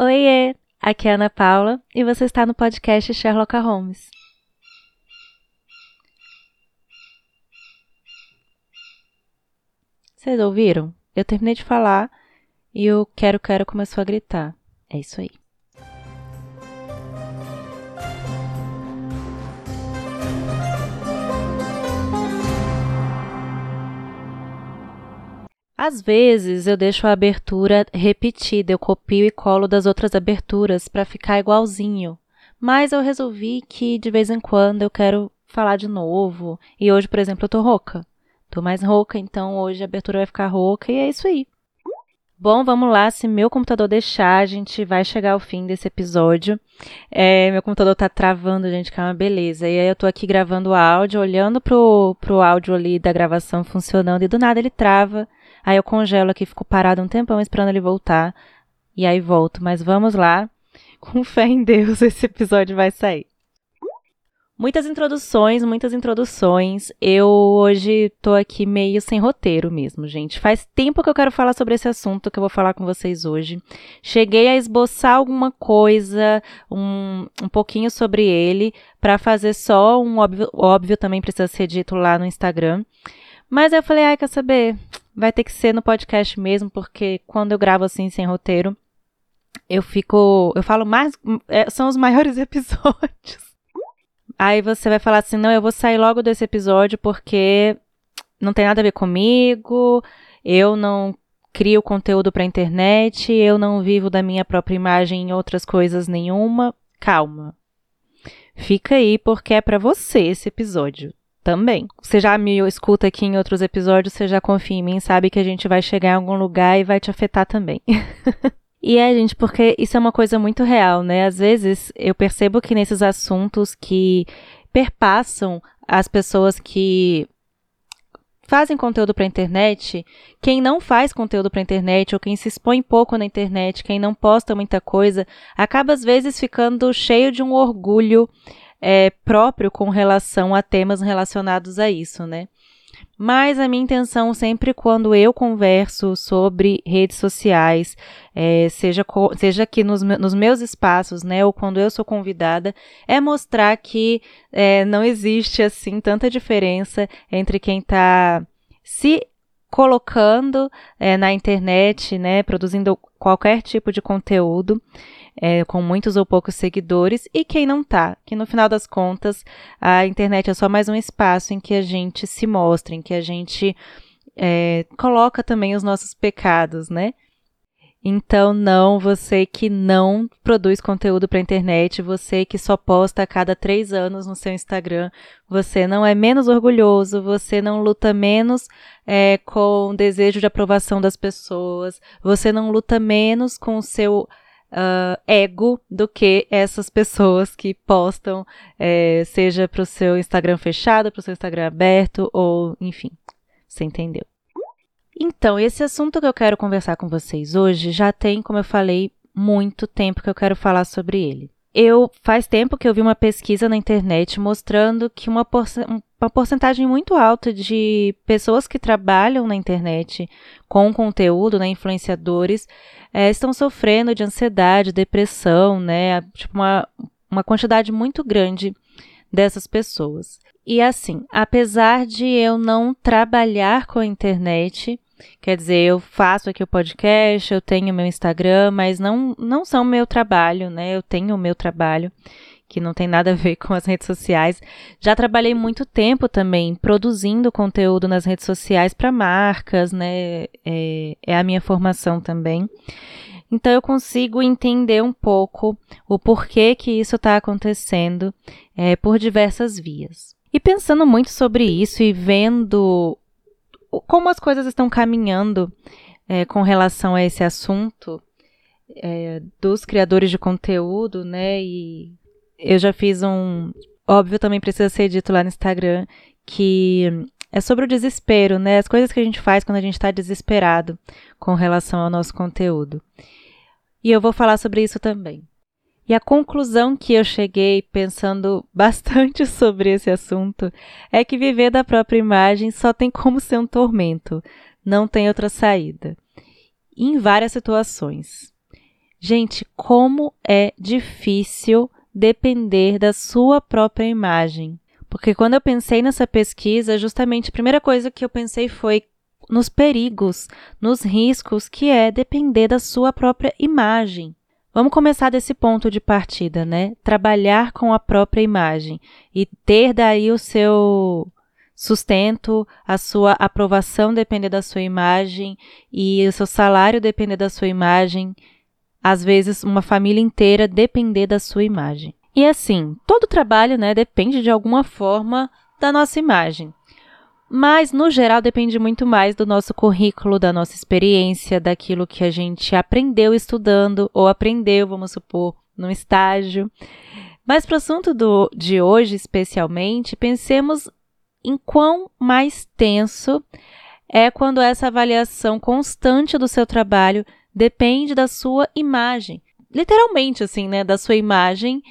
Oiê, aqui é Ana Paula e você está no podcast Sherlock Holmes. Vocês ouviram? Eu terminei de falar e o quero quero começou a gritar. É isso aí. Às vezes eu deixo a abertura repetida, eu copio e colo das outras aberturas para ficar igualzinho. Mas eu resolvi que de vez em quando eu quero falar de novo. E hoje, por exemplo, eu tô rouca. Tô mais rouca, então hoje a abertura vai ficar rouca e é isso aí. Bom, vamos lá. Se meu computador deixar, a gente vai chegar ao fim desse episódio. É, meu computador tá travando, gente, que é uma beleza. E aí eu tô aqui gravando o áudio, olhando pro, pro áudio ali da gravação funcionando, e do nada ele trava. Aí eu congelo aqui, fico parado um tempão esperando ele voltar. E aí volto. Mas vamos lá. Com fé em Deus, esse episódio vai sair. Muitas introduções, muitas introduções. Eu hoje tô aqui meio sem roteiro mesmo, gente. Faz tempo que eu quero falar sobre esse assunto que eu vou falar com vocês hoje. Cheguei a esboçar alguma coisa, um, um pouquinho sobre ele, para fazer só um óbvio, óbvio também precisa ser dito lá no Instagram. Mas eu falei, ai, quer saber? vai ter que ser no podcast mesmo, porque quando eu gravo assim sem roteiro, eu fico. Eu falo mais. É, são os maiores episódios. Aí você vai falar assim: não, eu vou sair logo desse episódio porque não tem nada a ver comigo, eu não crio conteúdo para internet, eu não vivo da minha própria imagem em outras coisas nenhuma. Calma. Fica aí porque é para você esse episódio também. Você já me escuta aqui em outros episódios, você já confia em mim, sabe que a gente vai chegar em algum lugar e vai te afetar também. e é, gente, porque isso é uma coisa muito real, né? Às vezes eu percebo que nesses assuntos que perpassam as pessoas que fazem conteúdo para internet, quem não faz conteúdo para internet ou quem se expõe pouco na internet, quem não posta muita coisa, acaba às vezes ficando cheio de um orgulho é, próprio com relação a temas relacionados a isso, né? Mas a minha intenção sempre quando eu converso sobre redes sociais, é, seja, seja aqui nos, nos, meus espaços, né, ou quando eu sou convidada, é mostrar que é, não existe assim tanta diferença entre quem está se colocando é, na internet, né, produzindo qualquer tipo de conteúdo, é, com muitos ou poucos seguidores, e quem não tá, que no final das contas a internet é só mais um espaço em que a gente se mostra, em que a gente é, coloca também os nossos pecados, né? Então, não, você que não produz conteúdo para internet, você que só posta a cada três anos no seu Instagram, você não é menos orgulhoso, você não luta menos é, com o desejo de aprovação das pessoas, você não luta menos com o seu uh, ego do que essas pessoas que postam, é, seja para o seu Instagram fechado, para o seu Instagram aberto, ou enfim, você entendeu. Então, esse assunto que eu quero conversar com vocês hoje já tem, como eu falei, muito tempo que eu quero falar sobre ele. Eu faz tempo que eu vi uma pesquisa na internet mostrando que uma, uma porcentagem muito alta de pessoas que trabalham na internet com conteúdo, né, influenciadores, é, estão sofrendo de ansiedade, depressão, né, tipo uma, uma quantidade muito grande dessas pessoas. E assim, apesar de eu não trabalhar com a internet, Quer dizer, eu faço aqui o podcast, eu tenho meu Instagram, mas não, não são meu trabalho, né? Eu tenho o meu trabalho, que não tem nada a ver com as redes sociais. Já trabalhei muito tempo também produzindo conteúdo nas redes sociais para marcas, né? É, é a minha formação também. Então eu consigo entender um pouco o porquê que isso está acontecendo é, por diversas vias. E pensando muito sobre isso e vendo como as coisas estão caminhando é, com relação a esse assunto é, dos criadores de conteúdo, né? E eu já fiz um. Óbvio, também precisa ser dito lá no Instagram que é sobre o desespero, né? As coisas que a gente faz quando a gente está desesperado com relação ao nosso conteúdo. E eu vou falar sobre isso também. E a conclusão que eu cheguei pensando bastante sobre esse assunto é que viver da própria imagem só tem como ser um tormento, não tem outra saída. Em várias situações. Gente, como é difícil depender da sua própria imagem. Porque quando eu pensei nessa pesquisa, justamente a primeira coisa que eu pensei foi nos perigos, nos riscos que é depender da sua própria imagem. Vamos começar desse ponto de partida, né? Trabalhar com a própria imagem e ter daí o seu sustento, a sua aprovação depender da sua imagem e o seu salário depender da sua imagem. Às vezes, uma família inteira depender da sua imagem. E assim, todo trabalho, né, depende de alguma forma da nossa imagem. Mas, no geral, depende muito mais do nosso currículo, da nossa experiência, daquilo que a gente aprendeu estudando ou aprendeu, vamos supor, no estágio. Mas, para o assunto do, de hoje, especialmente, pensemos em quão mais tenso é quando essa avaliação constante do seu trabalho depende da sua imagem. Literalmente, assim, né? Da sua imagem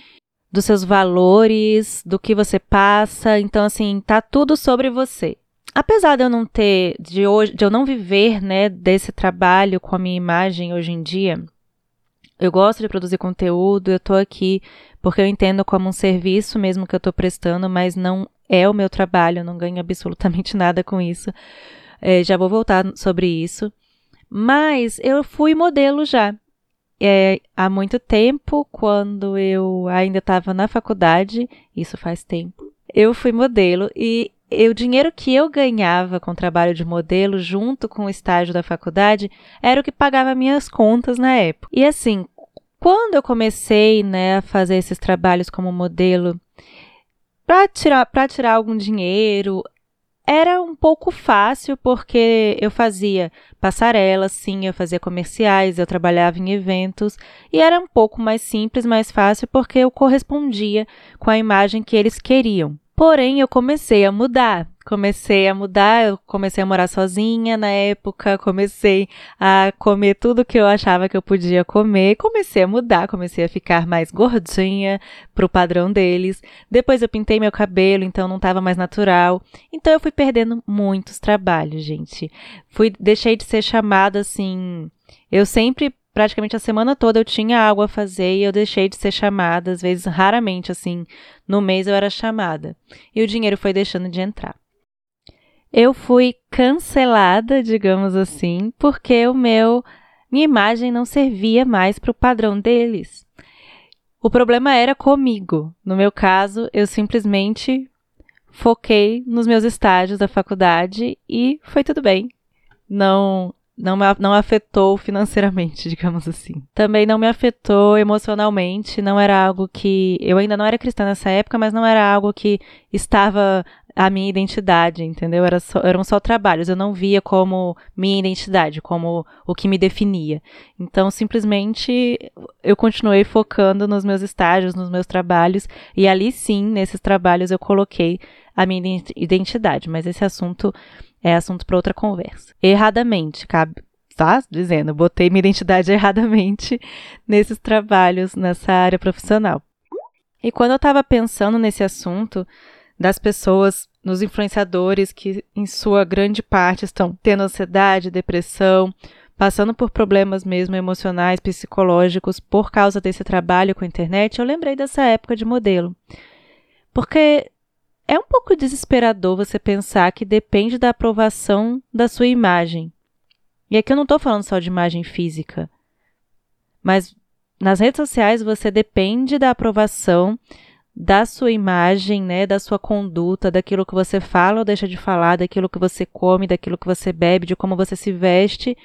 dos seus valores, do que você passa. Então, assim, tá tudo sobre você apesar de eu não ter, de hoje, de eu não viver, né, desse trabalho com a minha imagem hoje em dia, eu gosto de produzir conteúdo, eu tô aqui porque eu entendo como um serviço mesmo que eu tô prestando, mas não é o meu trabalho, eu não ganho absolutamente nada com isso. É, já vou voltar sobre isso. Mas eu fui modelo já. É, há muito tempo, quando eu ainda estava na faculdade, isso faz tempo, eu fui modelo e o dinheiro que eu ganhava com o trabalho de modelo, junto com o estágio da faculdade, era o que pagava minhas contas na época. E assim, quando eu comecei né, a fazer esses trabalhos como modelo, para tirar, tirar algum dinheiro, era um pouco fácil porque eu fazia passarelas, sim, eu fazia comerciais, eu trabalhava em eventos e era um pouco mais simples, mais fácil porque eu correspondia com a imagem que eles queriam. Porém, eu comecei a mudar. Comecei a mudar, eu comecei a morar sozinha na época, comecei a comer tudo que eu achava que eu podia comer, comecei a mudar, comecei a ficar mais gordinha pro padrão deles. Depois eu pintei meu cabelo, então não estava mais natural. Então eu fui perdendo muitos trabalhos, gente. Fui deixei de ser chamada assim, eu sempre praticamente a semana toda eu tinha algo a fazer e eu deixei de ser chamada, às vezes raramente assim, no mês eu era chamada. E o dinheiro foi deixando de entrar. Eu fui cancelada, digamos assim, porque o meu minha imagem não servia mais para o padrão deles. O problema era comigo. No meu caso, eu simplesmente foquei nos meus estágios da faculdade e foi tudo bem. Não não me, não afetou financeiramente, digamos assim. Também não me afetou emocionalmente, não era algo que. Eu ainda não era cristã nessa época, mas não era algo que estava a minha identidade, entendeu? Era só, eram só trabalhos, eu não via como minha identidade, como o que me definia. Então, simplesmente, eu continuei focando nos meus estágios, nos meus trabalhos, e ali sim, nesses trabalhos, eu coloquei a minha identidade, mas esse assunto é assunto para outra conversa. Erradamente, cabe, tá dizendo, botei minha identidade erradamente nesses trabalhos, nessa área profissional. E quando eu estava pensando nesse assunto das pessoas, nos influenciadores que em sua grande parte estão tendo ansiedade, depressão, passando por problemas mesmo emocionais, psicológicos por causa desse trabalho com a internet, eu lembrei dessa época de modelo. Porque é um pouco desesperador você pensar que depende da aprovação da sua imagem. E aqui eu não estou falando só de imagem física, mas nas redes sociais você depende da aprovação da sua imagem, né, da sua conduta, daquilo que você fala ou deixa de falar, daquilo que você come, daquilo que você bebe, de como você se veste.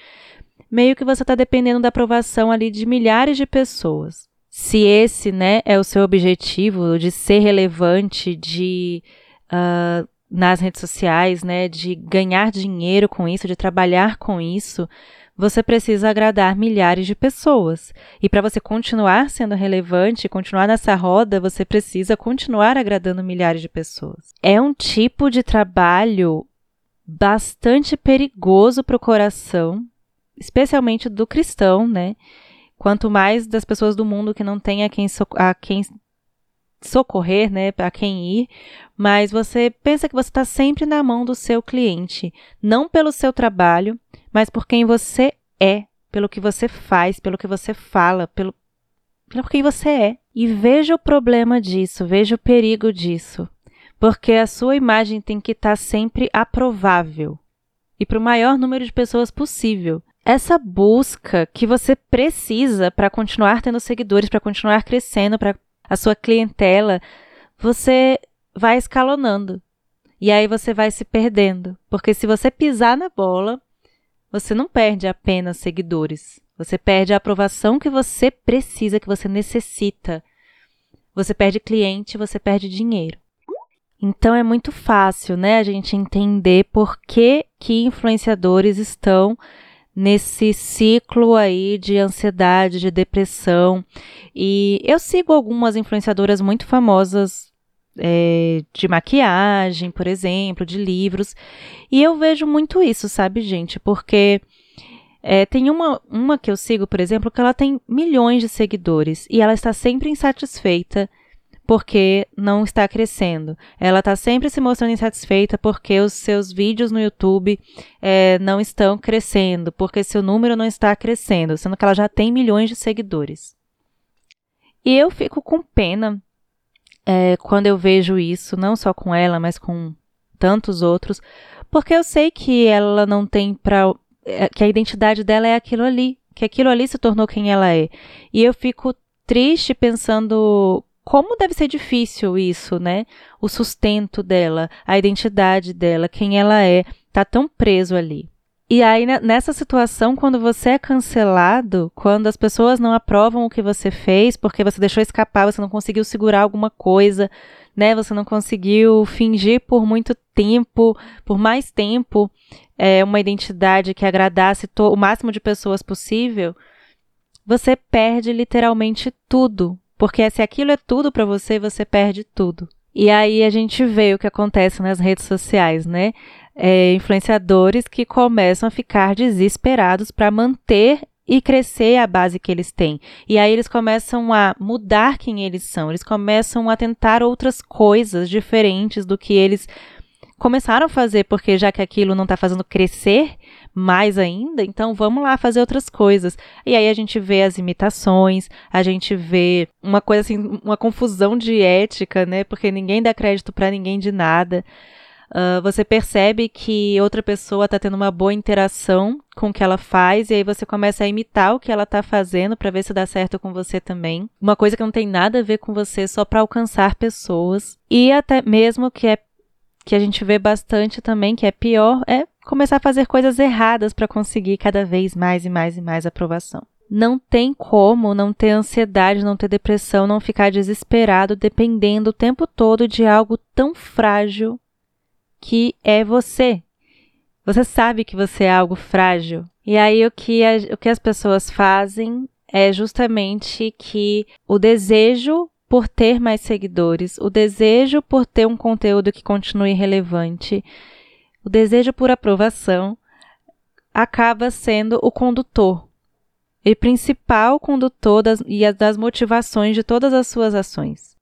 Meio que você está dependendo da aprovação ali de milhares de pessoas se esse né, é o seu objetivo de ser relevante, de uh, nas redes sociais, né, de ganhar dinheiro com isso, de trabalhar com isso, você precisa agradar milhares de pessoas. E para você continuar sendo relevante, continuar nessa roda, você precisa continuar agradando milhares de pessoas. É um tipo de trabalho bastante perigoso para o coração, especialmente do cristão, né? Quanto mais das pessoas do mundo que não tem a quem, so a quem socorrer, né, a quem ir, mas você pensa que você está sempre na mão do seu cliente, não pelo seu trabalho, mas por quem você é pelo que você faz, pelo que você fala, pelo, pelo quem você é. E veja o problema disso, veja o perigo disso. Porque a sua imagem tem que estar tá sempre aprovável e para o maior número de pessoas possível. Essa busca que você precisa para continuar tendo seguidores, para continuar crescendo, para a sua clientela, você vai escalonando. E aí você vai se perdendo. Porque se você pisar na bola, você não perde apenas seguidores. Você perde a aprovação que você precisa, que você necessita. Você perde cliente, você perde dinheiro. Então é muito fácil, né, a gente entender por que, que influenciadores estão nesse ciclo aí de ansiedade, de depressão. E eu sigo algumas influenciadoras muito famosas é, de maquiagem, por exemplo, de livros, e eu vejo muito isso, sabe, gente? Porque é, tem uma, uma que eu sigo, por exemplo, que ela tem milhões de seguidores e ela está sempre insatisfeita porque não está crescendo. Ela está sempre se mostrando insatisfeita porque os seus vídeos no YouTube é, não estão crescendo, porque seu número não está crescendo, sendo que ela já tem milhões de seguidores. E eu fico com pena é, quando eu vejo isso, não só com ela, mas com tantos outros, porque eu sei que ela não tem para é, que a identidade dela é aquilo ali, que aquilo ali se tornou quem ela é. E eu fico triste pensando como deve ser difícil isso, né? O sustento dela, a identidade dela, quem ela é, tá tão preso ali. E aí, nessa situação, quando você é cancelado, quando as pessoas não aprovam o que você fez, porque você deixou escapar, você não conseguiu segurar alguma coisa, né? Você não conseguiu fingir por muito tempo, por mais tempo, é, uma identidade que agradasse o máximo de pessoas possível, você perde literalmente tudo, porque se aquilo é tudo para você, você perde tudo. E aí a gente vê o que acontece nas redes sociais, né? É, influenciadores que começam a ficar desesperados para manter e crescer a base que eles têm. E aí eles começam a mudar quem eles são, eles começam a tentar outras coisas diferentes do que eles começaram a fazer, porque já que aquilo não está fazendo crescer, mais ainda, então vamos lá fazer outras coisas. E aí a gente vê as imitações, a gente vê uma coisa assim, uma confusão de ética, né? Porque ninguém dá crédito para ninguém de nada. Uh, você percebe que outra pessoa está tendo uma boa interação com o que ela faz e aí você começa a imitar o que ela está fazendo para ver se dá certo com você também. Uma coisa que não tem nada a ver com você só para alcançar pessoas e até mesmo que é que a gente vê bastante também, que é pior, é começar a fazer coisas erradas para conseguir cada vez mais e mais e mais aprovação. Não tem como não ter ansiedade, não ter depressão, não ficar desesperado dependendo o tempo todo de algo tão frágil que é você. Você sabe que você é algo frágil. E aí o que, a, o que as pessoas fazem é justamente que o desejo por ter mais seguidores, o desejo por ter um conteúdo que continue relevante, o desejo por aprovação acaba sendo o condutor e principal condutor das, e das motivações de todas as suas ações.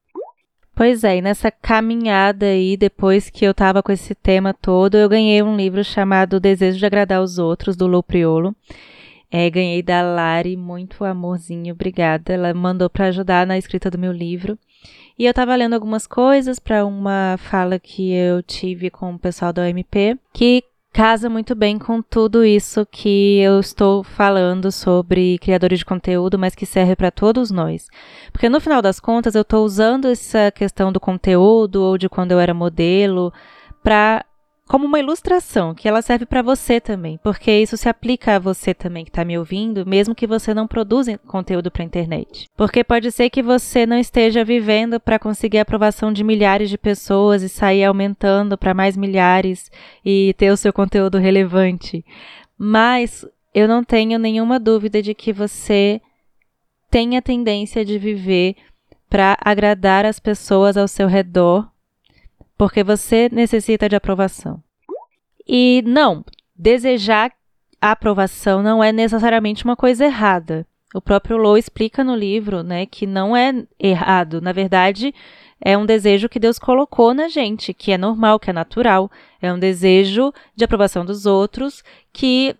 Pois é, e nessa caminhada aí, depois que eu estava com esse tema todo, eu ganhei um livro chamado Desejo de Agradar os Outros, do Lou Priolo. É, ganhei da Lari, muito amorzinho, obrigada. Ela mandou para ajudar na escrita do meu livro. E eu estava lendo algumas coisas para uma fala que eu tive com o pessoal da OMP, que casa muito bem com tudo isso que eu estou falando sobre criadores de conteúdo, mas que serve para todos nós. Porque no final das contas, eu estou usando essa questão do conteúdo ou de quando eu era modelo para como uma ilustração, que ela serve para você também, porque isso se aplica a você também que está me ouvindo, mesmo que você não produza conteúdo para a internet. Porque pode ser que você não esteja vivendo para conseguir a aprovação de milhares de pessoas e sair aumentando para mais milhares e ter o seu conteúdo relevante. Mas eu não tenho nenhuma dúvida de que você tem a tendência de viver para agradar as pessoas ao seu redor porque você necessita de aprovação. E não, desejar a aprovação não é necessariamente uma coisa errada. O próprio Low explica no livro, né, que não é errado. Na verdade, é um desejo que Deus colocou na gente, que é normal, que é natural. É um desejo de aprovação dos outros que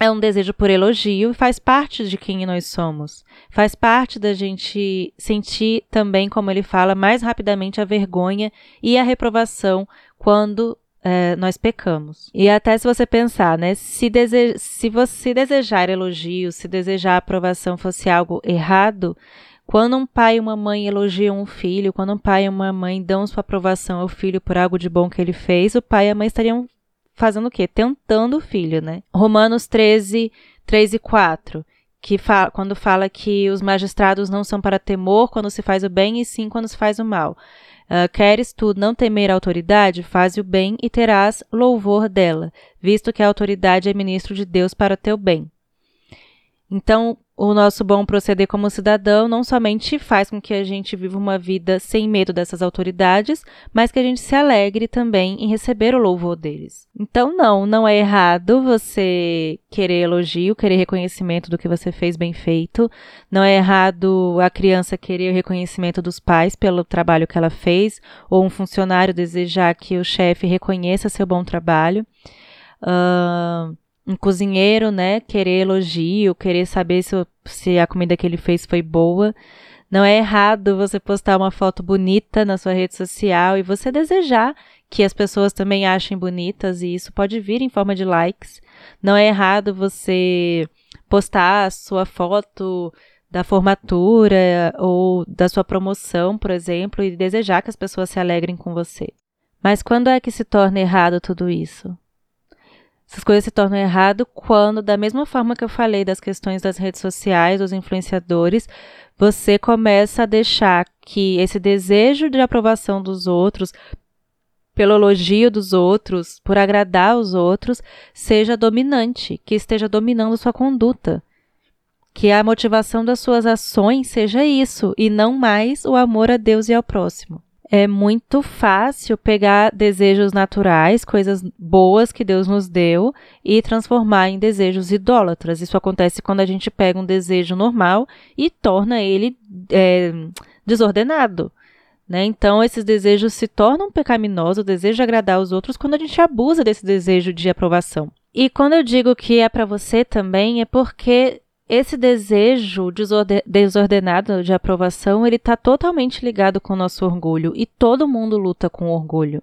é um desejo por elogio e faz parte de quem nós somos. Faz parte da gente sentir também, como ele fala, mais rapidamente a vergonha e a reprovação quando é, nós pecamos. E até se você pensar, né, se, dese se você desejar elogio, se desejar aprovação fosse algo errado, quando um pai e uma mãe elogiam um filho, quando um pai e uma mãe dão sua aprovação ao filho por algo de bom que ele fez, o pai e a mãe estariam fazendo o quê? Tentando o filho, né? Romanos 13, 3 e 4, que fala, quando fala que os magistrados não são para temor quando se faz o bem, e sim quando se faz o mal. Uh, queres tu não temer a autoridade? Faz o bem e terás louvor dela, visto que a autoridade é ministro de Deus para teu bem. Então, o nosso bom proceder como cidadão não somente faz com que a gente viva uma vida sem medo dessas autoridades, mas que a gente se alegre também em receber o louvor deles. Então, não, não é errado você querer elogio, querer reconhecimento do que você fez bem feito. Não é errado a criança querer o reconhecimento dos pais pelo trabalho que ela fez, ou um funcionário desejar que o chefe reconheça seu bom trabalho. Uh, um cozinheiro, né, querer elogio, querer saber se, se a comida que ele fez foi boa. Não é errado você postar uma foto bonita na sua rede social e você desejar que as pessoas também achem bonitas e isso pode vir em forma de likes. Não é errado você postar a sua foto da formatura ou da sua promoção, por exemplo, e desejar que as pessoas se alegrem com você. Mas quando é que se torna errado tudo isso? Essas coisas se tornam errado quando, da mesma forma que eu falei das questões das redes sociais, dos influenciadores, você começa a deixar que esse desejo de aprovação dos outros, pelo elogio dos outros, por agradar os outros, seja dominante, que esteja dominando sua conduta. Que a motivação das suas ações seja isso, e não mais o amor a Deus e ao próximo é muito fácil pegar desejos naturais, coisas boas que Deus nos deu, e transformar em desejos idólatras. Isso acontece quando a gente pega um desejo normal e torna ele é, desordenado. Né? Então, esses desejos se tornam pecaminosos, o desejo de agradar os outros, quando a gente abusa desse desejo de aprovação. E quando eu digo que é para você também, é porque esse desejo desordenado de aprovação, ele está totalmente ligado com o nosso orgulho e todo mundo luta com orgulho.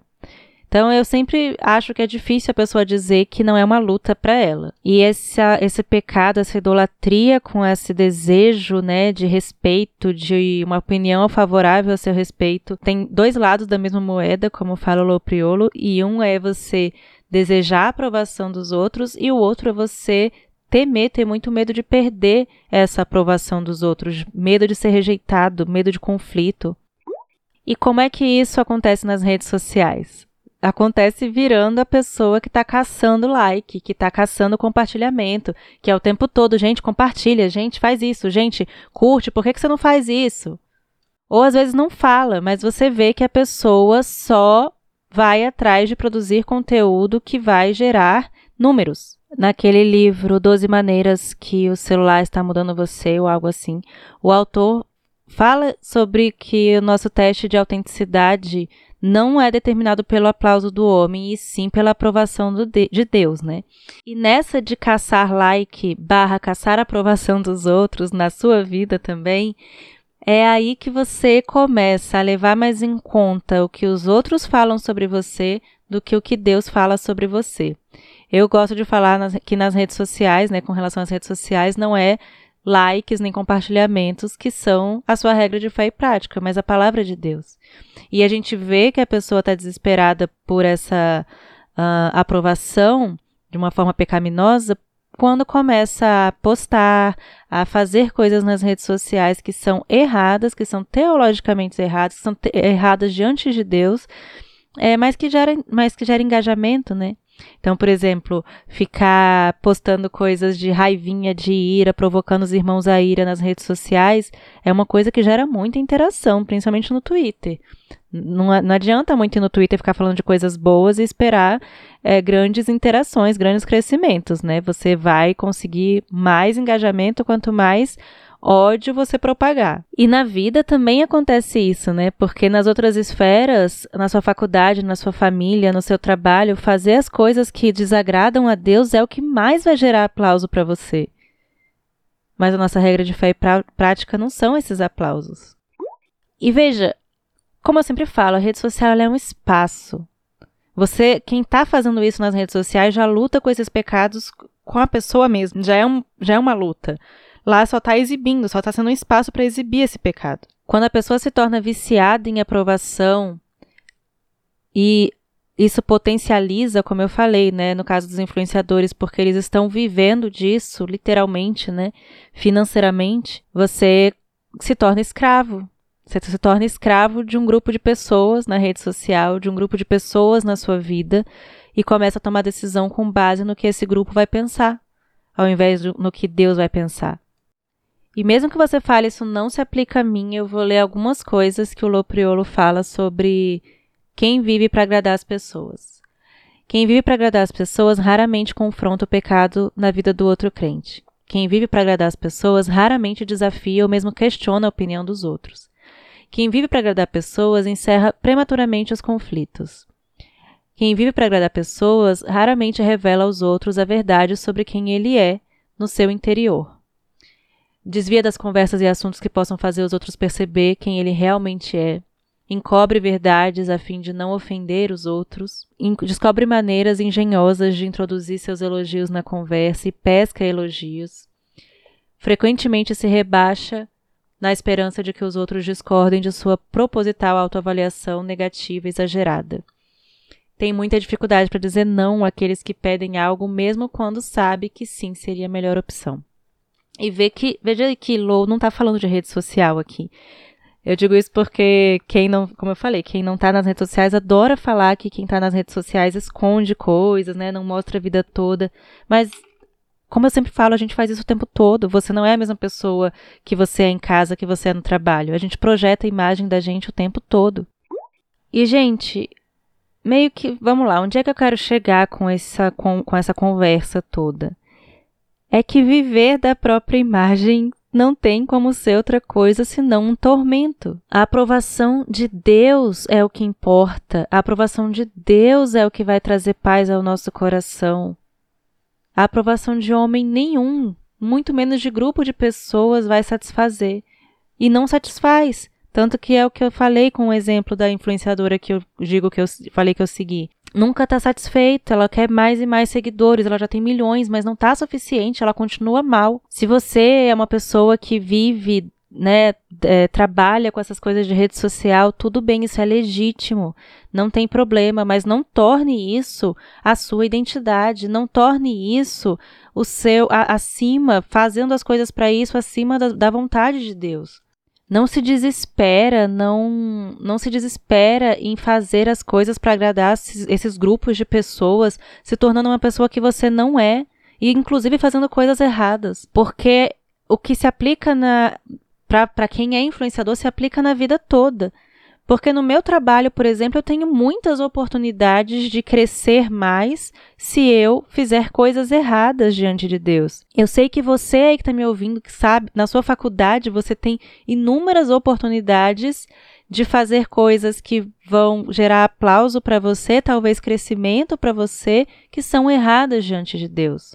Então eu sempre acho que é difícil a pessoa dizer que não é uma luta para ela. E essa, esse pecado, essa idolatria com esse desejo, né, de respeito, de uma opinião favorável a seu respeito, tem dois lados da mesma moeda, como fala o Lopriolo, e um é você desejar a aprovação dos outros e o outro é você temer, ter muito medo de perder essa aprovação dos outros, medo de ser rejeitado, medo de conflito. E como é que isso acontece nas redes sociais? Acontece virando a pessoa que está caçando like, que está caçando compartilhamento, que é o tempo todo, gente, compartilha, gente, faz isso, gente, curte, por que, que você não faz isso? Ou às vezes não fala, mas você vê que a pessoa só vai atrás de produzir conteúdo que vai gerar números naquele livro 12 maneiras que o celular está mudando você ou algo assim, o autor fala sobre que o nosso teste de autenticidade não é determinado pelo aplauso do homem, e sim pela aprovação de, de Deus, né? E nessa de caçar like barra caçar aprovação dos outros na sua vida também, é aí que você começa a levar mais em conta o que os outros falam sobre você do que o que Deus fala sobre você. Eu gosto de falar nas, que nas redes sociais, né, com relação às redes sociais, não é likes nem compartilhamentos que são a sua regra de fé e prática, mas a palavra de Deus. E a gente vê que a pessoa está desesperada por essa uh, aprovação de uma forma pecaminosa quando começa a postar, a fazer coisas nas redes sociais que são erradas, que são teologicamente erradas, que são erradas diante de Deus, é, mas que gera, mas que gera engajamento, né? Então, por exemplo, ficar postando coisas de raivinha, de ira, provocando os irmãos a ira nas redes sociais, é uma coisa que gera muita interação, principalmente no Twitter. Não, não adianta muito ir no Twitter ficar falando de coisas boas e esperar é, grandes interações, grandes crescimentos, né? Você vai conseguir mais engajamento quanto mais ódio você propagar. E na vida também acontece isso, né? Porque nas outras esferas, na sua faculdade, na sua família, no seu trabalho, fazer as coisas que desagradam a Deus é o que mais vai gerar aplauso para você. Mas a nossa regra de fé e prática não são esses aplausos. E veja, como eu sempre falo, a rede social é um espaço. Você, quem está fazendo isso nas redes sociais, já luta com esses pecados com a pessoa mesmo. Já é, um, já é uma luta. Lá só está exibindo, só está sendo um espaço para exibir esse pecado. Quando a pessoa se torna viciada em aprovação e isso potencializa, como eu falei, né, no caso dos influenciadores, porque eles estão vivendo disso, literalmente, né, financeiramente, você se torna escravo. Você se torna escravo de um grupo de pessoas na rede social, de um grupo de pessoas na sua vida, e começa a tomar decisão com base no que esse grupo vai pensar, ao invés de no que Deus vai pensar. E mesmo que você fale isso não se aplica a mim, eu vou ler algumas coisas que o Lopriolo fala sobre quem vive para agradar as pessoas. Quem vive para agradar as pessoas raramente confronta o pecado na vida do outro crente. Quem vive para agradar as pessoas raramente desafia ou mesmo questiona a opinião dos outros. Quem vive para agradar pessoas encerra prematuramente os conflitos. Quem vive para agradar pessoas raramente revela aos outros a verdade sobre quem ele é no seu interior. Desvia das conversas e assuntos que possam fazer os outros perceber quem ele realmente é. Encobre verdades a fim de não ofender os outros. Descobre maneiras engenhosas de introduzir seus elogios na conversa e pesca elogios. Frequentemente se rebaixa na esperança de que os outros discordem de sua proposital autoavaliação negativa exagerada tem muita dificuldade para dizer não àqueles que pedem algo, mesmo quando sabe que sim seria a melhor opção. E vê que, veja que Lou não está falando de rede social aqui. Eu digo isso porque quem não, como eu falei, quem não está nas redes sociais adora falar que quem está nas redes sociais esconde coisas, né, não mostra a vida toda, mas como eu sempre falo, a gente faz isso o tempo todo. Você não é a mesma pessoa que você é em casa, que você é no trabalho. A gente projeta a imagem da gente o tempo todo. E, gente, meio que, vamos lá, onde é que eu quero chegar com essa, com, com essa conversa toda? É que viver da própria imagem não tem como ser outra coisa senão um tormento. A aprovação de Deus é o que importa, a aprovação de Deus é o que vai trazer paz ao nosso coração. A aprovação de homem nenhum, muito menos de grupo de pessoas, vai satisfazer. E não satisfaz. Tanto que é o que eu falei com o exemplo da influenciadora que eu digo que eu falei que eu segui. Nunca está satisfeita, ela quer mais e mais seguidores, ela já tem milhões, mas não está suficiente, ela continua mal. Se você é uma pessoa que vive né, é, trabalha com essas coisas de rede social, tudo bem, isso é legítimo, não tem problema, mas não torne isso a sua identidade, não torne isso o seu a, acima, fazendo as coisas para isso acima da, da vontade de Deus não se desespera, não, não se desespera em fazer as coisas para agradar esses, grupos de pessoas, se tornando uma pessoa que você não é, e inclusive fazendo coisas erradas. Porque o que se aplica na. Para quem é influenciador, se aplica na vida toda. Porque no meu trabalho, por exemplo, eu tenho muitas oportunidades de crescer mais se eu fizer coisas erradas diante de Deus. Eu sei que você aí que está me ouvindo, que sabe, na sua faculdade você tem inúmeras oportunidades de fazer coisas que vão gerar aplauso para você, talvez crescimento para você, que são erradas diante de Deus.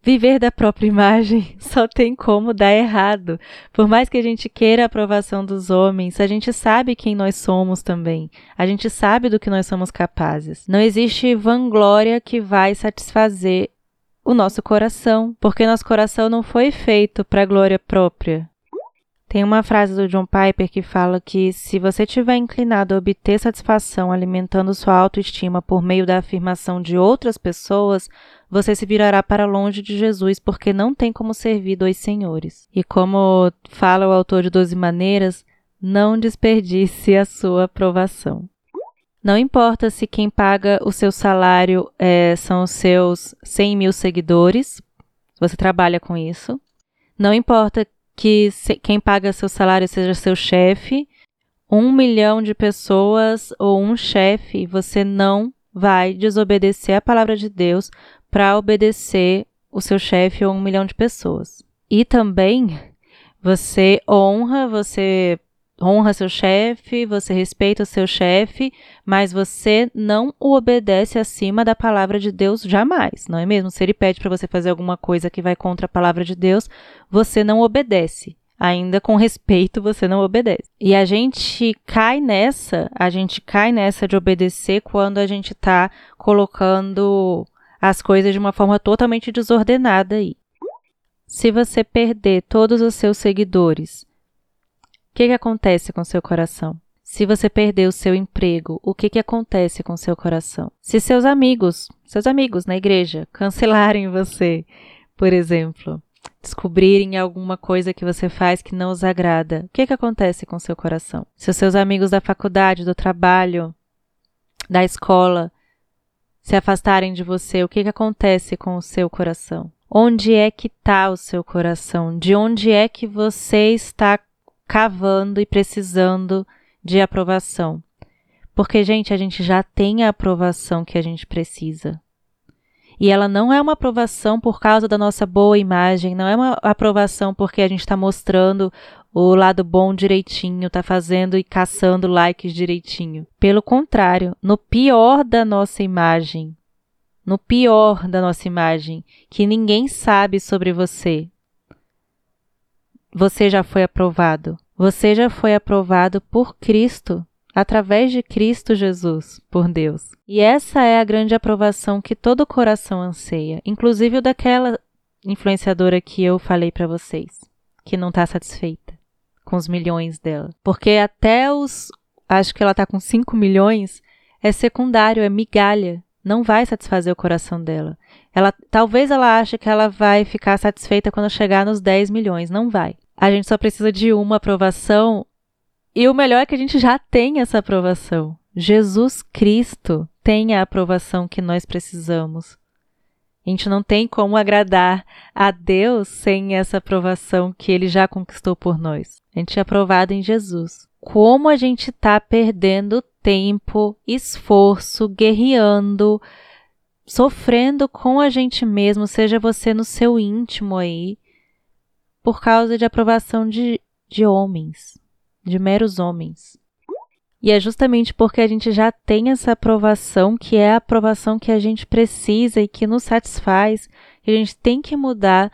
Viver da própria imagem só tem como dar errado. Por mais que a gente queira a aprovação dos homens, a gente sabe quem nós somos também. A gente sabe do que nós somos capazes. Não existe vanglória que vai satisfazer o nosso coração, porque nosso coração não foi feito para glória própria. Tem uma frase do John Piper que fala que se você tiver inclinado a obter satisfação alimentando sua autoestima por meio da afirmação de outras pessoas, você se virará para longe de Jesus, porque não tem como servir dois senhores. E como fala o autor de Doze Maneiras, não desperdice a sua aprovação. Não importa se quem paga o seu salário é, são os seus 100 mil seguidores, você trabalha com isso. Não importa que se, quem paga seu salário seja seu chefe, um milhão de pessoas ou um chefe, você não vai desobedecer a palavra de Deus para obedecer o seu chefe ou um milhão de pessoas. E também Você honra, você honra seu chefe, você respeita o seu chefe, mas você não o obedece acima da palavra de Deus jamais, não é mesmo? Se ele pede para você fazer alguma coisa que vai contra a palavra de Deus, você não obedece. Ainda com respeito, você não obedece. E a gente cai nessa, a gente cai nessa de obedecer quando a gente tá colocando as coisas de uma forma totalmente desordenada aí. Se você perder todos os seus seguidores, que, que acontece com seu coração? Se você perder o seu emprego, o que, que acontece com seu coração? Se seus amigos, seus amigos na igreja, cancelarem você, por exemplo, descobrirem alguma coisa que você faz que não os agrada, o que, que acontece com seu coração? Se os seus amigos da faculdade, do trabalho, da escola se afastarem de você, o que, que acontece com o seu coração? Onde é que está o seu coração? De onde é que você está cavando e precisando de aprovação. Porque, gente, a gente já tem a aprovação que a gente precisa. E ela não é uma aprovação por causa da nossa boa imagem, não é uma aprovação porque a gente está mostrando o lado bom direitinho, está fazendo e caçando likes direitinho. Pelo contrário, no pior da nossa imagem, no pior da nossa imagem, que ninguém sabe sobre você, você já foi aprovado. Você já foi aprovado por Cristo, através de Cristo Jesus, por Deus. E essa é a grande aprovação que todo coração anseia, inclusive o daquela influenciadora que eu falei para vocês, que não está satisfeita com os milhões dela. Porque até os. Acho que ela está com 5 milhões, é secundário, é migalha. Não vai satisfazer o coração dela. Ela, talvez ela ache que ela vai ficar satisfeita quando chegar nos 10 milhões. Não vai. A gente só precisa de uma aprovação. E o melhor é que a gente já tem essa aprovação. Jesus Cristo tem a aprovação que nós precisamos. A gente não tem como agradar a Deus sem essa aprovação que ele já conquistou por nós. A gente é aprovado em Jesus. Como a gente está perdendo tempo, esforço, guerreando, sofrendo com a gente mesmo, seja você no seu íntimo aí, por causa de aprovação de, de homens, de meros homens. E é justamente porque a gente já tem essa aprovação, que é a aprovação que a gente precisa e que nos satisfaz, que a gente tem que mudar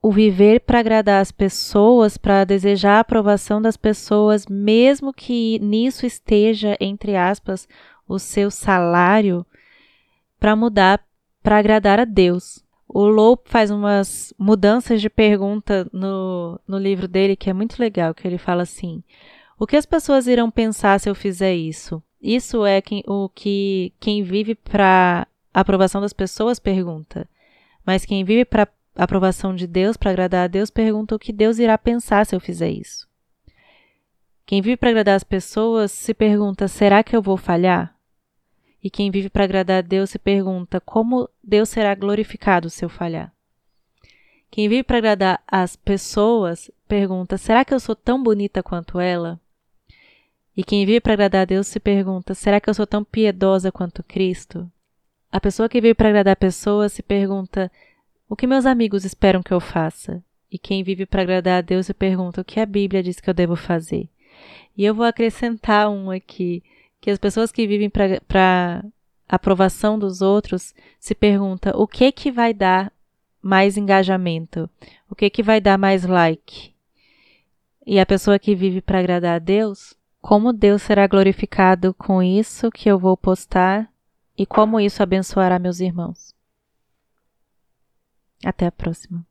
o viver para agradar as pessoas, para desejar a aprovação das pessoas, mesmo que nisso esteja, entre aspas, o seu salário, para mudar para agradar a Deus. O Lope faz umas mudanças de pergunta no, no livro dele que é muito legal, que ele fala assim: o que as pessoas irão pensar se eu fizer isso? Isso é quem, o que quem vive para aprovação das pessoas pergunta. Mas quem vive para aprovação de Deus, para agradar a Deus, pergunta o que Deus irá pensar se eu fizer isso. Quem vive para agradar as pessoas se pergunta: será que eu vou falhar? E quem vive para agradar a Deus se pergunta como Deus será glorificado se eu falhar. Quem vive para agradar as pessoas pergunta: será que eu sou tão bonita quanto ela? E quem vive para agradar a Deus se pergunta: será que eu sou tão piedosa quanto Cristo? A pessoa que vive para agradar pessoas se pergunta: o que meus amigos esperam que eu faça? E quem vive para agradar a Deus se pergunta: o que a Bíblia diz que eu devo fazer? E eu vou acrescentar um aqui que as pessoas que vivem para aprovação dos outros se perguntam o que que vai dar mais engajamento, o que que vai dar mais like. E a pessoa que vive para agradar a Deus, como Deus será glorificado com isso que eu vou postar e como isso abençoará meus irmãos. Até a próxima.